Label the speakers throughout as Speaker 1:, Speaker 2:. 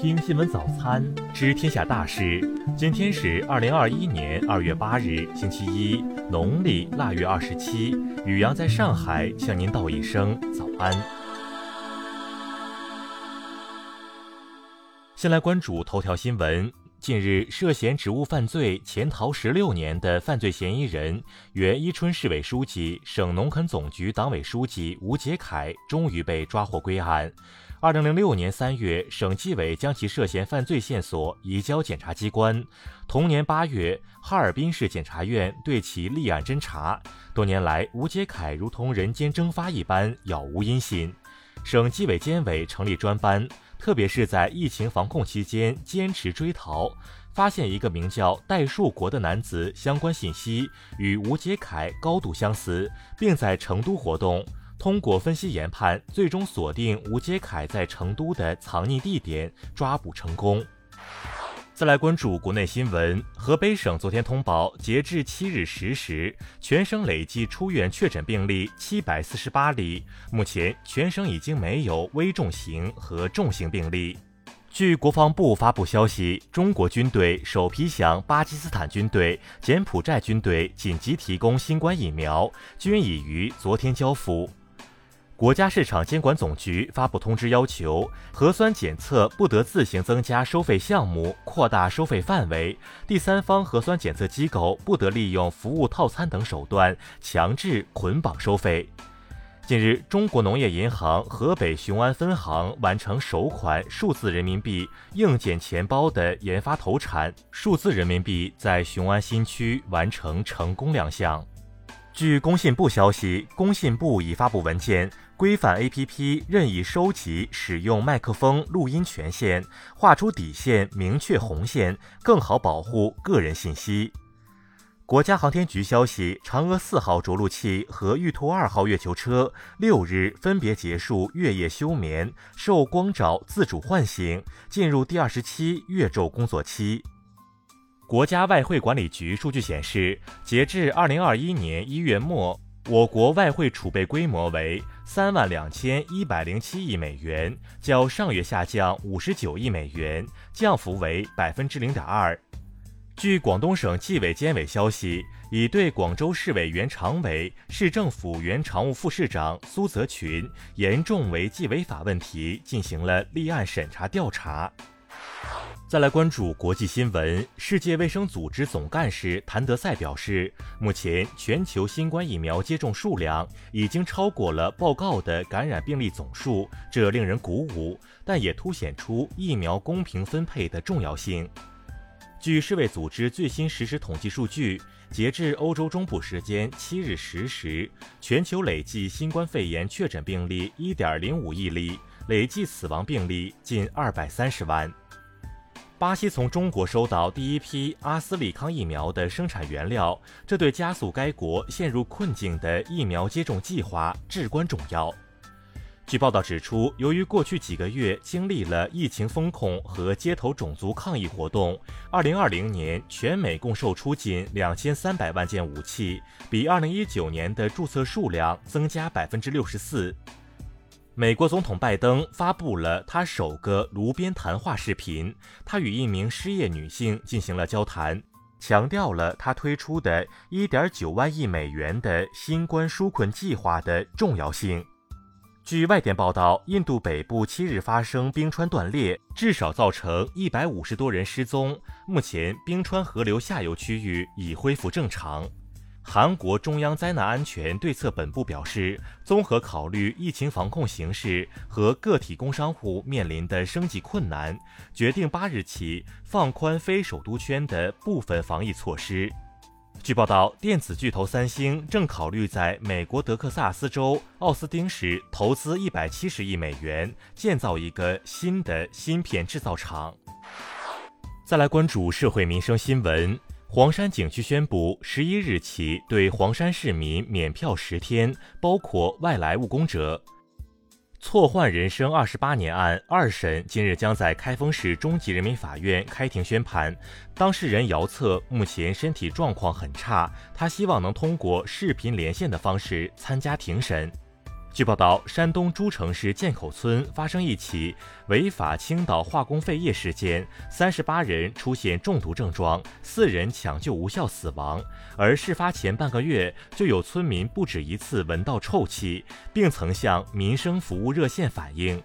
Speaker 1: 听新闻早餐，知天下大事。今天是二零二一年二月八日，星期一，农历腊月二十七。雨阳在上海向您道一声早安。先来关注头条新闻。近日，涉嫌职务犯罪潜逃十六年的犯罪嫌疑人、原伊春市委书记、省农垦总局党委书记吴杰凯终于被抓获归案。二零零六年三月，省纪委将其涉嫌犯罪线索移交检察机关。同年八月，哈尔滨市检察院对其立案侦查。多年来，吴杰凯如同人间蒸发一般，杳无音信。省纪委监委成立专班。特别是在疫情防控期间坚持追逃，发现一个名叫戴树国的男子相关信息与吴杰凯高度相似，并在成都活动。通过分析研判，最终锁定吴杰凯在成都的藏匿地点，抓捕成功。再来关注国内新闻。河北省昨天通报，截至七日十时，全省累计出院确诊病例七百四十八例。目前，全省已经没有危重型和重型病例。据国防部发布消息，中国军队首批向巴基斯坦军队、柬埔寨军队紧急提供新冠疫苗，均已于昨天交付。国家市场监管总局发布通知，要求核酸检测不得自行增加收费项目、扩大收费范围；第三方核酸检测机构不得利用服务套餐等手段强制捆绑收费。近日，中国农业银行河北雄安分行完成首款数字人民币硬件钱包的研发投产，数字人民币在雄安新区完成成功亮相。据工信部消息，工信部已发布文件。规范 A.P.P 任意收集、使用麦克风录音权限，画出底线，明确红线，更好保护个人信息。国家航天局消息，嫦娥四号着陆器和玉兔二号月球车六日分别结束月夜休眠，受光照自主唤醒，进入第二十七月昼工作期。国家外汇管理局数据显示，截至二零二一年一月末。我国外汇储备规模为三万两千一百零七亿美元，较上月下降五十九亿美元，降幅为百分之零点二。据广东省纪委监委消息，已对广州市委原常委、市政府原常务副市长苏泽群严重违纪违法问题进行了立案审查调查。再来关注国际新闻。世界卫生组织总干事谭德赛表示，目前全球新冠疫苗接种数量已经超过了报告的感染病例总数，这令人鼓舞，但也凸显出疫苗公平分配的重要性。据世卫组织最新实时统计数据，截至欧洲中部时间七日十时，全球累计新冠肺炎确诊病例一点零五亿例，累计死亡病例近二百三十万。巴西从中国收到第一批阿斯利康疫苗的生产原料，这对加速该国陷入困境的疫苗接种计划至关重要。据报道指出，由于过去几个月经历了疫情风控和街头种族抗议活动，2020年全美共售出近2300万件武器，比2019年的注册数量增加64%。美国总统拜登发布了他首个炉边谈话视频，他与一名失业女性进行了交谈，强调了他推出的一点九万亿美元的新冠纾困计划的重要性。据外电报道，印度北部七日发生冰川断裂，至少造成一百五十多人失踪。目前，冰川河流下游区域已恢复正常。韩国中央灾难安全对策本部表示，综合考虑疫情防控形势和个体工商户面临的生计困难，决定八日起放宽非首都圈的部分防疫措施。据报道，电子巨头三星正考虑在美国德克萨斯州奥斯汀市投资一百七十亿美元建造一个新的芯片制造厂。再来关注社会民生新闻。黄山景区宣布，十一日起对黄山市民免票十天，包括外来务工者。错换人生二十八年案二审今日将在开封市中级人民法院开庭宣判。当事人姚策目前身体状况很差，他希望能通过视频连线的方式参加庭审。据报道，山东诸城市涧口村发生一起违法倾倒化工废液事件，三十八人出现中毒症状，四人抢救无效死亡。而事发前半个月，就有村民不止一次闻到臭气，并曾向民生服务热线反映。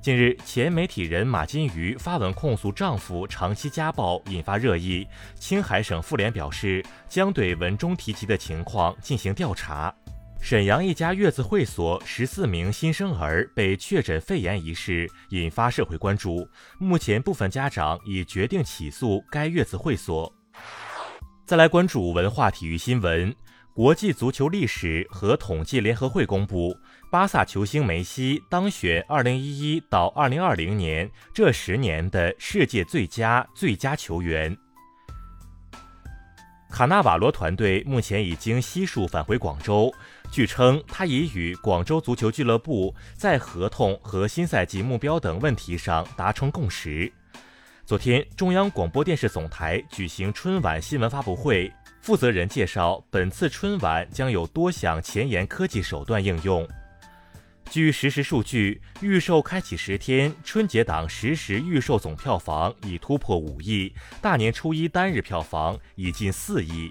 Speaker 1: 近日，前媒体人马金鱼发文控诉丈夫长期家暴，引发热议。青海省妇联表示，将对文中提及的情况进行调查。沈阳一家月子会所十四名新生儿被确诊肺炎一事引发社会关注，目前部分家长已决定起诉该月子会所。再来关注文化体育新闻，国际足球历史和统计联合会公布，巴萨球星梅西当选二零一一到二零二零年这十年的世界最佳最佳球员。卡纳瓦罗团队目前已经悉数返回广州。据称，他已与广州足球俱乐部在合同和新赛季目标等问题上达成共识。昨天，中央广播电视总台举行春晚新闻发布会，负责人介绍，本次春晚将有多项前沿科技手段应用。据实时数据，预售开启十天，春节档实时预售总票房已突破五亿，大年初一单日票房已近四亿。